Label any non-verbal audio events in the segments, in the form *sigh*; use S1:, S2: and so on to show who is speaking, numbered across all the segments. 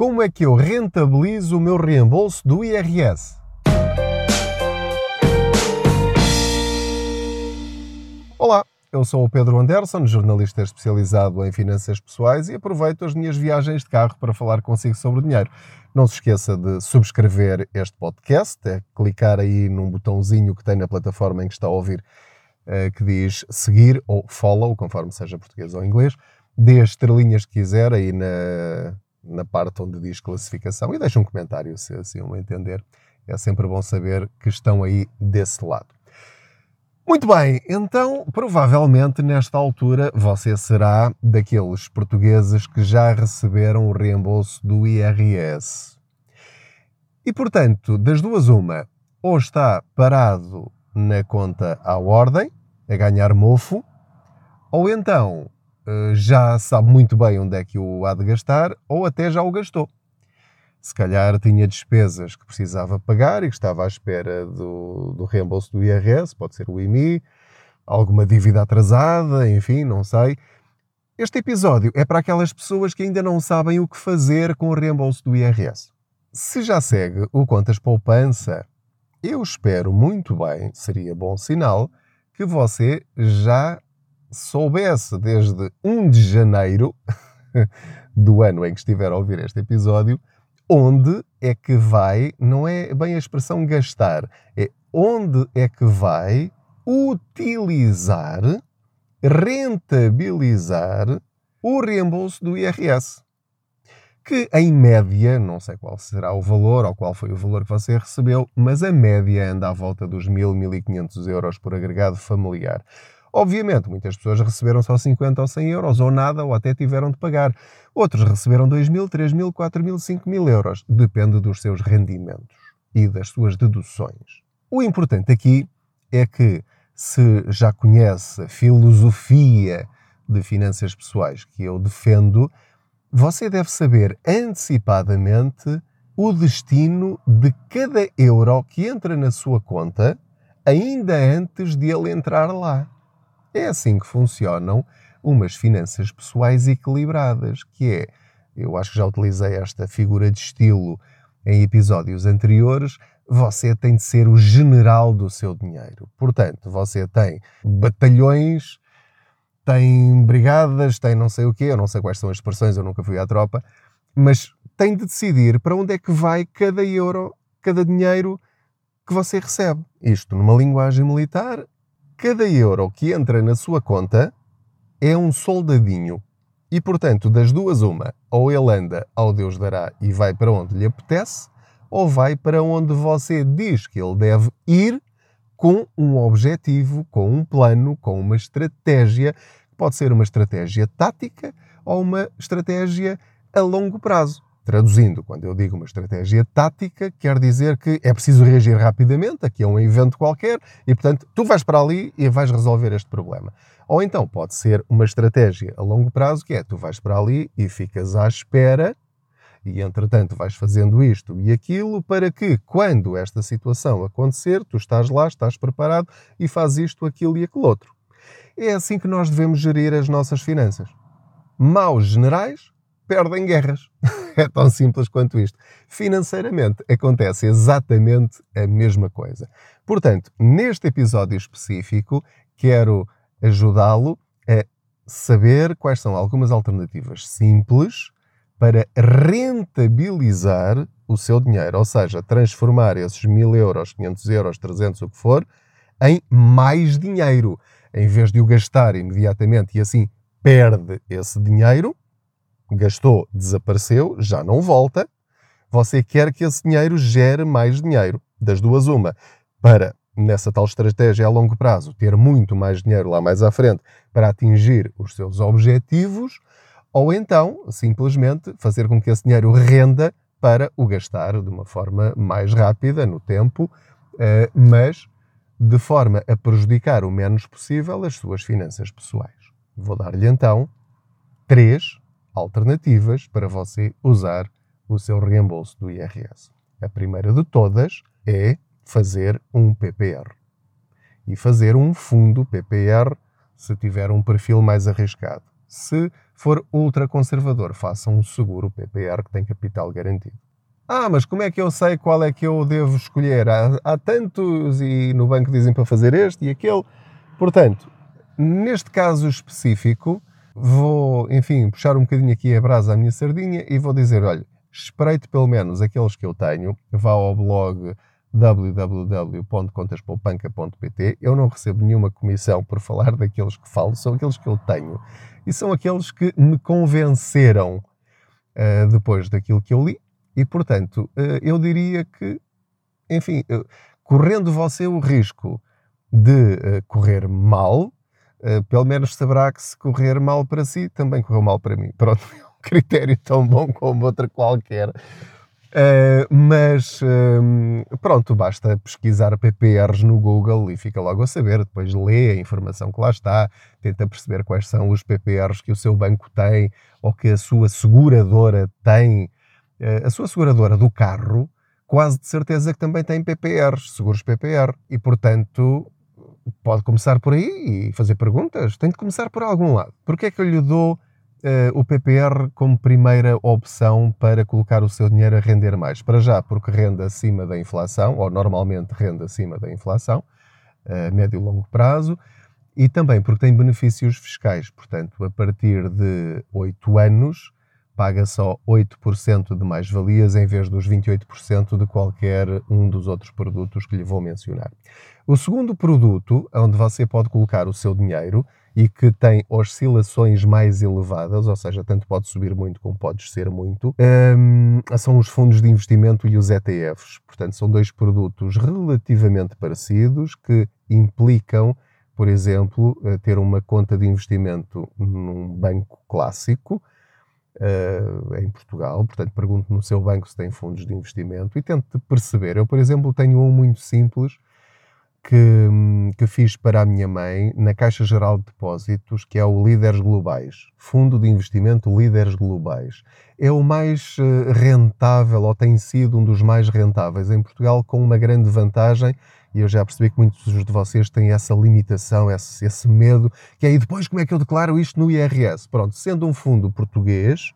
S1: Como é que eu rentabilizo o meu reembolso do IRS? Olá, eu sou o Pedro Anderson, jornalista especializado em finanças pessoais e aproveito as minhas viagens de carro para falar consigo sobre dinheiro. Não se esqueça de subscrever este podcast, é clicar aí num botãozinho que tem na plataforma em que está a ouvir eh, que diz seguir ou follow, conforme seja português ou inglês. Dê as estrelinhas que quiser aí na, na parte onde diz classificação e deixe um comentário se assim o entender. É sempre bom saber que estão aí desse lado. Muito bem, então provavelmente nesta altura você será daqueles portugueses que já receberam o reembolso do IRS. E portanto, das duas, uma, ou está parado na conta à ordem, a ganhar mofo, ou então já sabe muito bem onde é que o há de gastar, ou até já o gastou. Se calhar tinha despesas que precisava pagar e que estava à espera do, do reembolso do IRS, pode ser o IMI, alguma dívida atrasada, enfim, não sei. Este episódio é para aquelas pessoas que ainda não sabem o que fazer com o reembolso do IRS. Se já segue o Contas Poupança, eu espero muito bem, seria bom sinal, que você já soubesse desde 1 de janeiro *laughs* do ano em que estiver a ouvir este episódio, onde é que vai, não é bem a expressão gastar, é onde é que vai utilizar, rentabilizar o reembolso do IRS. Que em média, não sei qual será o valor ou qual foi o valor que você recebeu, mas a média anda à volta dos 1.000, 1.500 euros por agregado familiar. Obviamente, muitas pessoas receberam só 50 ou 100 euros, ou nada, ou até tiveram de pagar. Outros receberam 2 mil, 3 mil, 4 mil, 5 mil euros. Depende dos seus rendimentos e das suas deduções. O importante aqui é que, se já conhece a filosofia de finanças pessoais que eu defendo, você deve saber antecipadamente o destino de cada euro que entra na sua conta ainda antes de ele entrar lá. É assim que funcionam umas finanças pessoais equilibradas, que é, eu acho que já utilizei esta figura de estilo em episódios anteriores, você tem de ser o general do seu dinheiro. Portanto, você tem batalhões, tem brigadas, tem não sei o quê, eu não sei quais são as expressões, eu nunca fui à tropa, mas tem de decidir para onde é que vai cada euro, cada dinheiro que você recebe. Isto numa linguagem militar cada euro que entra na sua conta é um soldadinho. E, portanto, das duas, uma, ou ele anda ao Deus dará e vai para onde lhe apetece, ou vai para onde você diz que ele deve ir com um objetivo, com um plano, com uma estratégia. Pode ser uma estratégia tática ou uma estratégia a longo prazo. Traduzindo, quando eu digo uma estratégia tática, quer dizer que é preciso reagir rapidamente, aqui é um evento qualquer, e portanto tu vais para ali e vais resolver este problema. Ou então pode ser uma estratégia a longo prazo, que é tu vais para ali e ficas à espera, e entretanto vais fazendo isto e aquilo, para que quando esta situação acontecer, tu estás lá, estás preparado e fazes isto, aquilo e aquilo outro. É assim que nós devemos gerir as nossas finanças. Maus generais perdem guerras. *laughs* É tão simples quanto isto. Financeiramente acontece exatamente a mesma coisa. Portanto, neste episódio específico, quero ajudá-lo a saber quais são algumas alternativas simples para rentabilizar o seu dinheiro, ou seja, transformar esses mil euros, 500 euros, 300, o que for, em mais dinheiro. Em vez de o gastar imediatamente e assim perde esse dinheiro, gastou, desapareceu, já não volta. Você quer que esse dinheiro gere mais dinheiro. Das duas, uma. Para, nessa tal estratégia a longo prazo, ter muito mais dinheiro lá mais à frente para atingir os seus objetivos, ou então, simplesmente, fazer com que esse dinheiro renda para o gastar de uma forma mais rápida, no tempo, eh, mas de forma a prejudicar o menos possível as suas finanças pessoais. Vou dar-lhe então três alternativas para você usar o seu reembolso do IRS. A primeira de todas é fazer um PPR. E fazer um fundo PPR se tiver um perfil mais arriscado. Se for ultraconservador, faça um seguro PPR que tem capital garantido. Ah, mas como é que eu sei qual é que eu devo escolher? Há, há tantos e no banco dizem para fazer este e aquele. Portanto, neste caso específico, vou, enfim, puxar um bocadinho aqui a brasa à minha sardinha e vou dizer, olha, espreite pelo menos aqueles que eu tenho, vá ao blog www.contaspoupanca.pt. Eu não recebo nenhuma comissão por falar daqueles que falo, são aqueles que eu tenho. E são aqueles que me convenceram uh, depois daquilo que eu li. E, portanto, uh, eu diria que, enfim, uh, correndo você o risco de correr mal, pelo menos saberá que se correr mal para si, também correu mal para mim. *laughs* Pronto, é um critério tão bom como outra qualquer. Uh, mas uh, pronto, basta pesquisar PPRs no Google e fica logo a saber. Depois lê a informação que lá está, tenta perceber quais são os PPRs que o seu banco tem ou que a sua seguradora tem. Uh, a sua seguradora do carro, quase de certeza que também tem PPRs, seguros PPR, e portanto pode começar por aí e fazer perguntas. Tem de começar por algum lado. Porquê é que eu lhe dou uh, o PPR como primeira opção para colocar o seu dinheiro a render mais. Para já, porque rende acima da inflação, ou normalmente rende acima da inflação, a médio e longo prazo, e também porque tem benefícios fiscais. Portanto, a partir de 8 anos, paga só 8% de mais-valias em vez dos 28% de qualquer um dos outros produtos que lhe vou mencionar. O segundo produto, onde você pode colocar o seu dinheiro, e que tem oscilações mais elevadas, ou seja, tanto pode subir muito como pode descer muito, um, são os fundos de investimento e os ETFs. Portanto, são dois produtos relativamente parecidos que implicam, por exemplo, eh, ter uma conta de investimento num banco clássico. Uh, em Portugal, portanto, pergunto no seu banco se tem fundos de investimento e tente perceber. Eu, por exemplo, tenho um muito simples que, que fiz para a minha mãe na Caixa Geral de Depósitos, que é o Líderes Globais, Fundo de Investimento Líderes Globais. É o mais eh, rentável, ou tem sido um dos mais rentáveis em Portugal, com uma grande vantagem, e eu já percebi que muitos de vocês têm essa limitação, esse, esse medo, que é, e depois como é que eu declaro isto no IRS? Pronto, sendo um fundo português,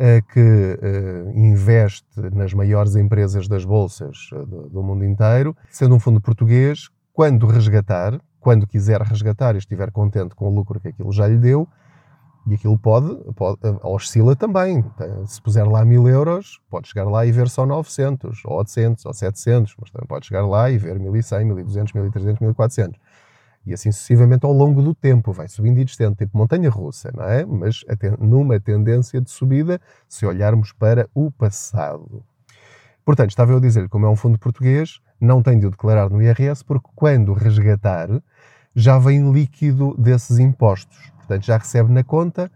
S1: eh, que uh, investe nas maiores empresas das bolsas uh, do, do, mundo inteiro, sendo um fundo português, quando resgatar, quando quiser resgatar e estiver contente com o lucro que aquilo já lhe deu, e aquilo pode, pode oscila também. Se puser lá mil euros, pode chegar lá e ver só 900, ou 800, ou 700, mas também pode chegar lá e ver 1100, 1200, 1300, 1400 e assim sucessivamente ao longo do tempo, vai subindo e descendo, tipo montanha russa, não é? Mas numa tendência de subida, se olharmos para o passado. Portanto, estava eu a dizer-lhe, como é um fundo português, não tem de o declarar no IRS, porque quando resgatar, já vem líquido desses impostos. Portanto, já recebe na conta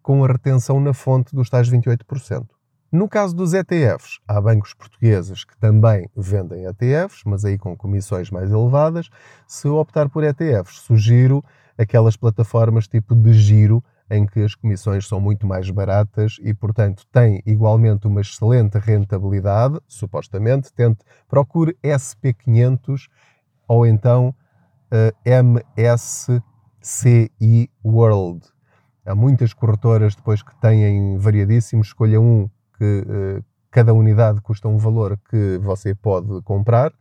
S1: com a retenção na fonte dos tais 28%. No caso dos ETFs, há bancos portugueses que também vendem ETFs, mas aí com comissões mais elevadas. Se optar por ETFs, sugiro aquelas plataformas tipo de giro, em que as comissões são muito mais baratas e, portanto, tem igualmente uma excelente rentabilidade, supostamente. Tente, procure SP500 ou então uh, MSCI World. Há muitas corretoras depois que têm variadíssimos, escolha um que uh, cada unidade custa um valor que você pode comprar.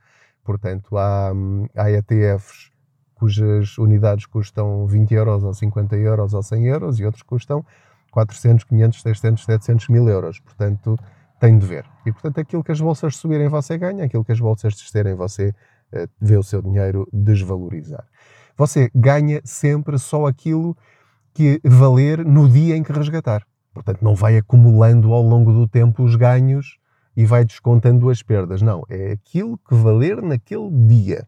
S1: Portanto, há, há ETFs cujas unidades custam 20 euros ou 50 euros ou 100 euros e outros custam 400, 500, 600, 700 mil euros. Portanto, tem de ver. E, portanto, aquilo que as bolsas subirem você ganha, aquilo que as bolsas descerem você uh, vê o seu dinheiro desvalorizar. Você ganha sempre só aquilo que valer no dia em que resgatar. Portanto, não vai acumulando ao longo do tempo os ganhos e vai descontando as perdas. Não, é aquilo que valer naquele dia.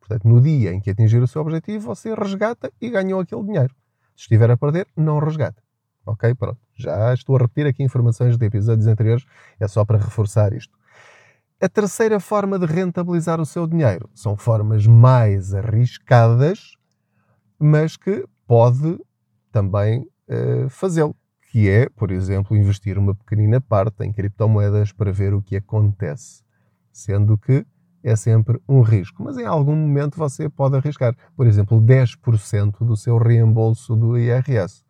S1: Portanto, no dia em que atingir o seu objetivo, você resgata e ganhou aquele dinheiro. Se estiver a perder, não resgata. Ok? Pronto. Já estou a repetir aqui informações de episódios anteriores, é só para reforçar isto. A terceira forma de rentabilizar o seu dinheiro são formas mais arriscadas, mas que pode também uh, fazê-lo que é, por exemplo, investir uma pequenina parte em criptomoedas para ver o que acontece, sendo que é sempre um risco, mas em algum momento você pode arriscar, por exemplo, 10% do seu reembolso do IRS.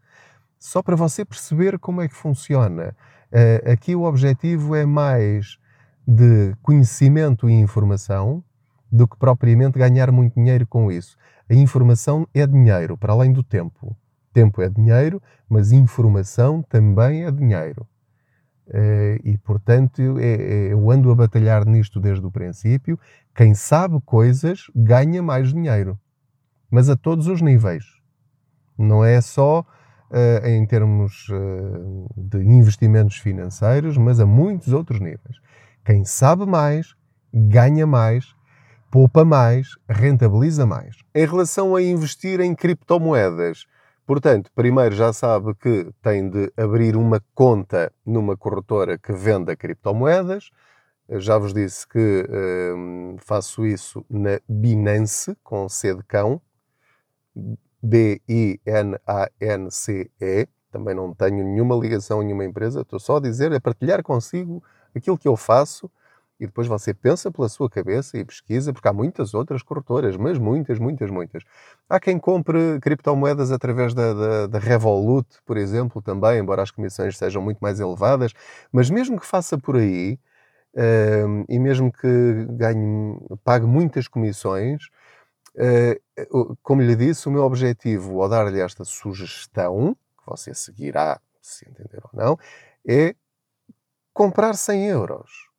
S1: só para você perceber como é que funciona. Uh, aqui o objetivo é mais de conhecimento e informação do que propriamente ganhar muito dinheiro com isso. A informação é dinheiro, para além do tempo. Tempo é dinheiro, mas informação também é dinheiro. Uh, e, portanto, é, é, eu ando a batalhar nisto desde o princípio. Quem sabe coisas ganha mais dinheiro, mas a todos os níveis. Não é só uh, em termos uh, de investimentos financeiros, mas a muitos outros níveis. Quem sabe mais, ganha mais, poupa mais, rentabiliza mais. Em relação a investir em criptomoedas, Portanto, primeiro já sabe que tem de abrir uma conta numa corretora que venda criptomoedas. Já vos disse que hum, faço isso na Binance, com C de cão, B-I-N-A-N-C-E. Também não tenho nenhuma ligação a nenhuma empresa, estou só a dizer, a partilhar consigo aquilo que eu faço e depois você pensa pela sua cabeça e pesquisa, porque há muitas outras corretoras, mas muitas, muitas, muitas. Há quem compre criptomoedas através da, da, da, Revolut, por exemplo, também, embora as comissões sejam muito mais elevadas, mas mesmo que faça por aí, uh, e mesmo que ganhe, pague muitas comissões, uh, como lhe disse, o meu objetivo ao dar-lhe esta sugestão, que você seguirá, se entender ou não, é comprar 100 euros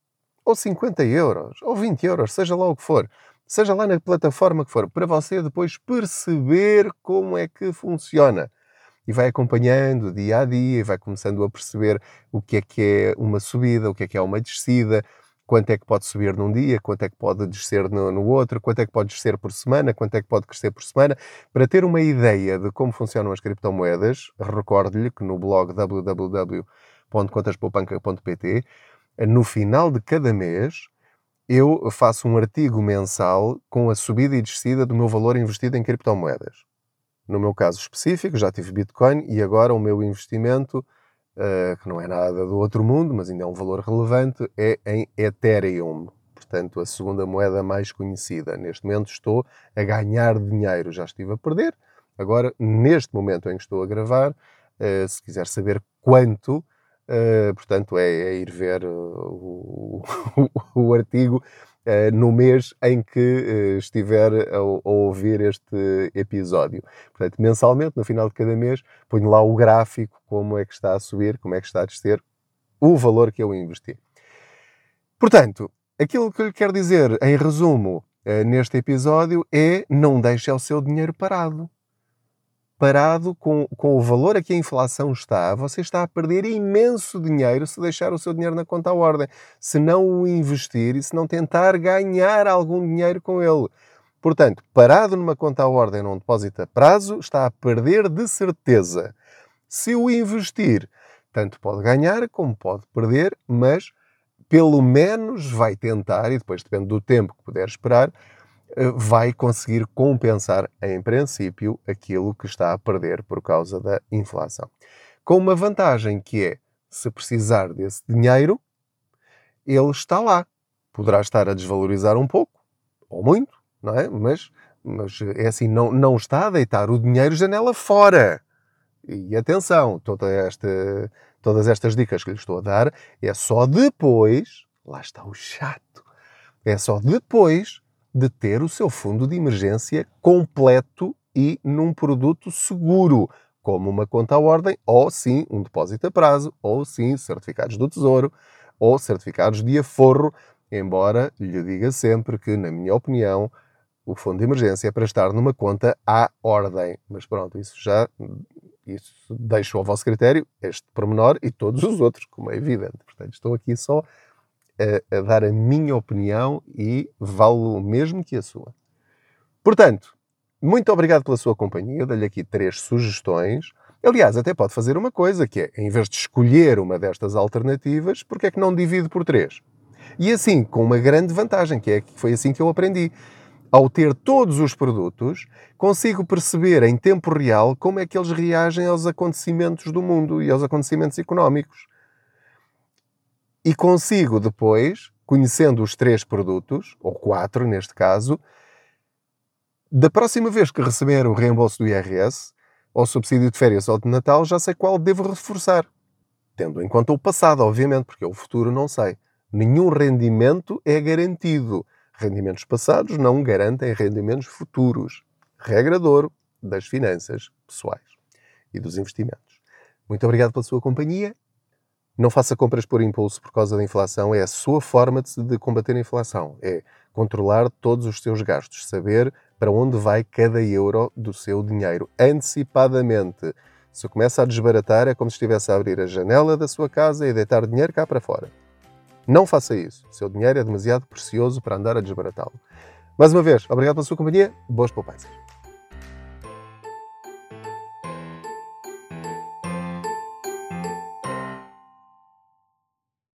S1: ou 50 euros, ou 20 euros, seja lá o que for, seja lá na plataforma que for, para você depois perceber como é que funciona. E vai acompanhando dia a dia, e vai começando a perceber o que é que é uma subida, o que é que é uma descida, quanto é que pode subir num dia, quanto é que pode descer no, no outro, quanto é que pode descer por semana, quanto é que pode crescer por semana. Para ter uma ideia de como funcionam as criptomoedas, recordo-lhe que no blog www.contaspoupanca.pt no final de cada mês, eu faço um artigo mensal com a subida e descida do meu valor investido em criptomoedas. No meu caso específico, já tive Bitcoin e agora o meu investimento, uh, que não é nada do outro mundo, mas ainda é um valor relevante, é em Ethereum. Portanto, a segunda moeda mais conhecida. Neste momento estou a ganhar dinheiro. Já estive a perder. Agora, neste momento em que estou a gravar, uh, se quiser saber quanto, Uh, portanto, é, é, ir ver o, o, *laughs* o artigo uh, no mês em que uh, estiver a, a, ouvir este episódio. Portanto, mensalmente, no final de cada mês, ponho lá o gráfico, como é que está a subir, como é que está a descer, o valor que eu investi. Portanto, aquilo que eu lhe quero dizer, em resumo, neste episódio, é não deixe o seu dinheiro parado parado com, com o valor a que a inflação está, você está a perder imenso dinheiro se deixar o seu dinheiro na conta à ordem, se não o investir e se não tentar ganhar algum dinheiro com ele. Portanto, parado numa conta à ordem num depósito a prazo, está a perder de certeza. Se o investir, tanto pode ganhar como pode perder, mas pelo menos vai tentar, e depois depende do tempo que puder esperar, vai conseguir compensar, em princípio, aquilo que está a perder por causa da inflação. Com uma vantagem que é, se precisar desse dinheiro, ele está lá. Poderá estar a desvalorizar um pouco, ou muito, não é? Mas, mas é assim, não, não está a deitar o dinheiro janela fora. E atenção, toda esta, todas estas dicas que lhe estou a dar é só depois, lá está o chato, é só depois de ter o seu fundo de emergência completo e num produto seguro, como uma conta à ordem, ou sim um depósito a prazo, ou sim certificados do Tesouro, ou certificados de aforro, embora lhe diga sempre que, na minha opinião, o fundo de emergência é para estar numa conta à ordem. Mas pronto, isso já isso deixo ao vosso critério, este pormenor e todos os outros, como é evidente. Portanto, estou aqui só a, a dar a minha opinião e vale o mesmo que a sua. Portanto, muito obrigado pela sua companhia. Dei-lhe aqui três sugestões. Aliás, até pode fazer uma coisa, que é, em vez de escolher uma destas alternativas, porque é que não divide por três? E assim, com uma grande vantagem, que é que foi assim que eu aprendi. Ao ter todos os produtos, consigo perceber em tempo real como é que eles reagem aos acontecimentos do mundo e aos acontecimentos económicos e consigo depois, conhecendo os três produtos, ou quatro neste caso, da próxima vez que receber o reembolso do IRS, ao subsídio de férias ou de Natal, já sei qual devo reforçar. Tendo em conta o passado, obviamente, porque o futuro não sei. Nenhum rendimento é garantido. Rendimentos passados não garantem rendimentos futuros. Regra de ouro das finanças pessoais e dos investimentos. Muito obrigado pela sua companhia. Não faça compras por impulso por causa da inflação. É a sua forma de, de combater a inflação. É controlar todos os seus gastos, saber para onde vai cada euro do seu dinheiro antecipadamente. Se começa a desbaratar, é como se estivesse a abrir a janela da sua casa e deitar dinheiro cá para fora. Não faça isso. O seu dinheiro é demasiado precioso para andar a desbaratá-lo. Mais uma vez, obrigado pela sua companhia. Boas poupanças.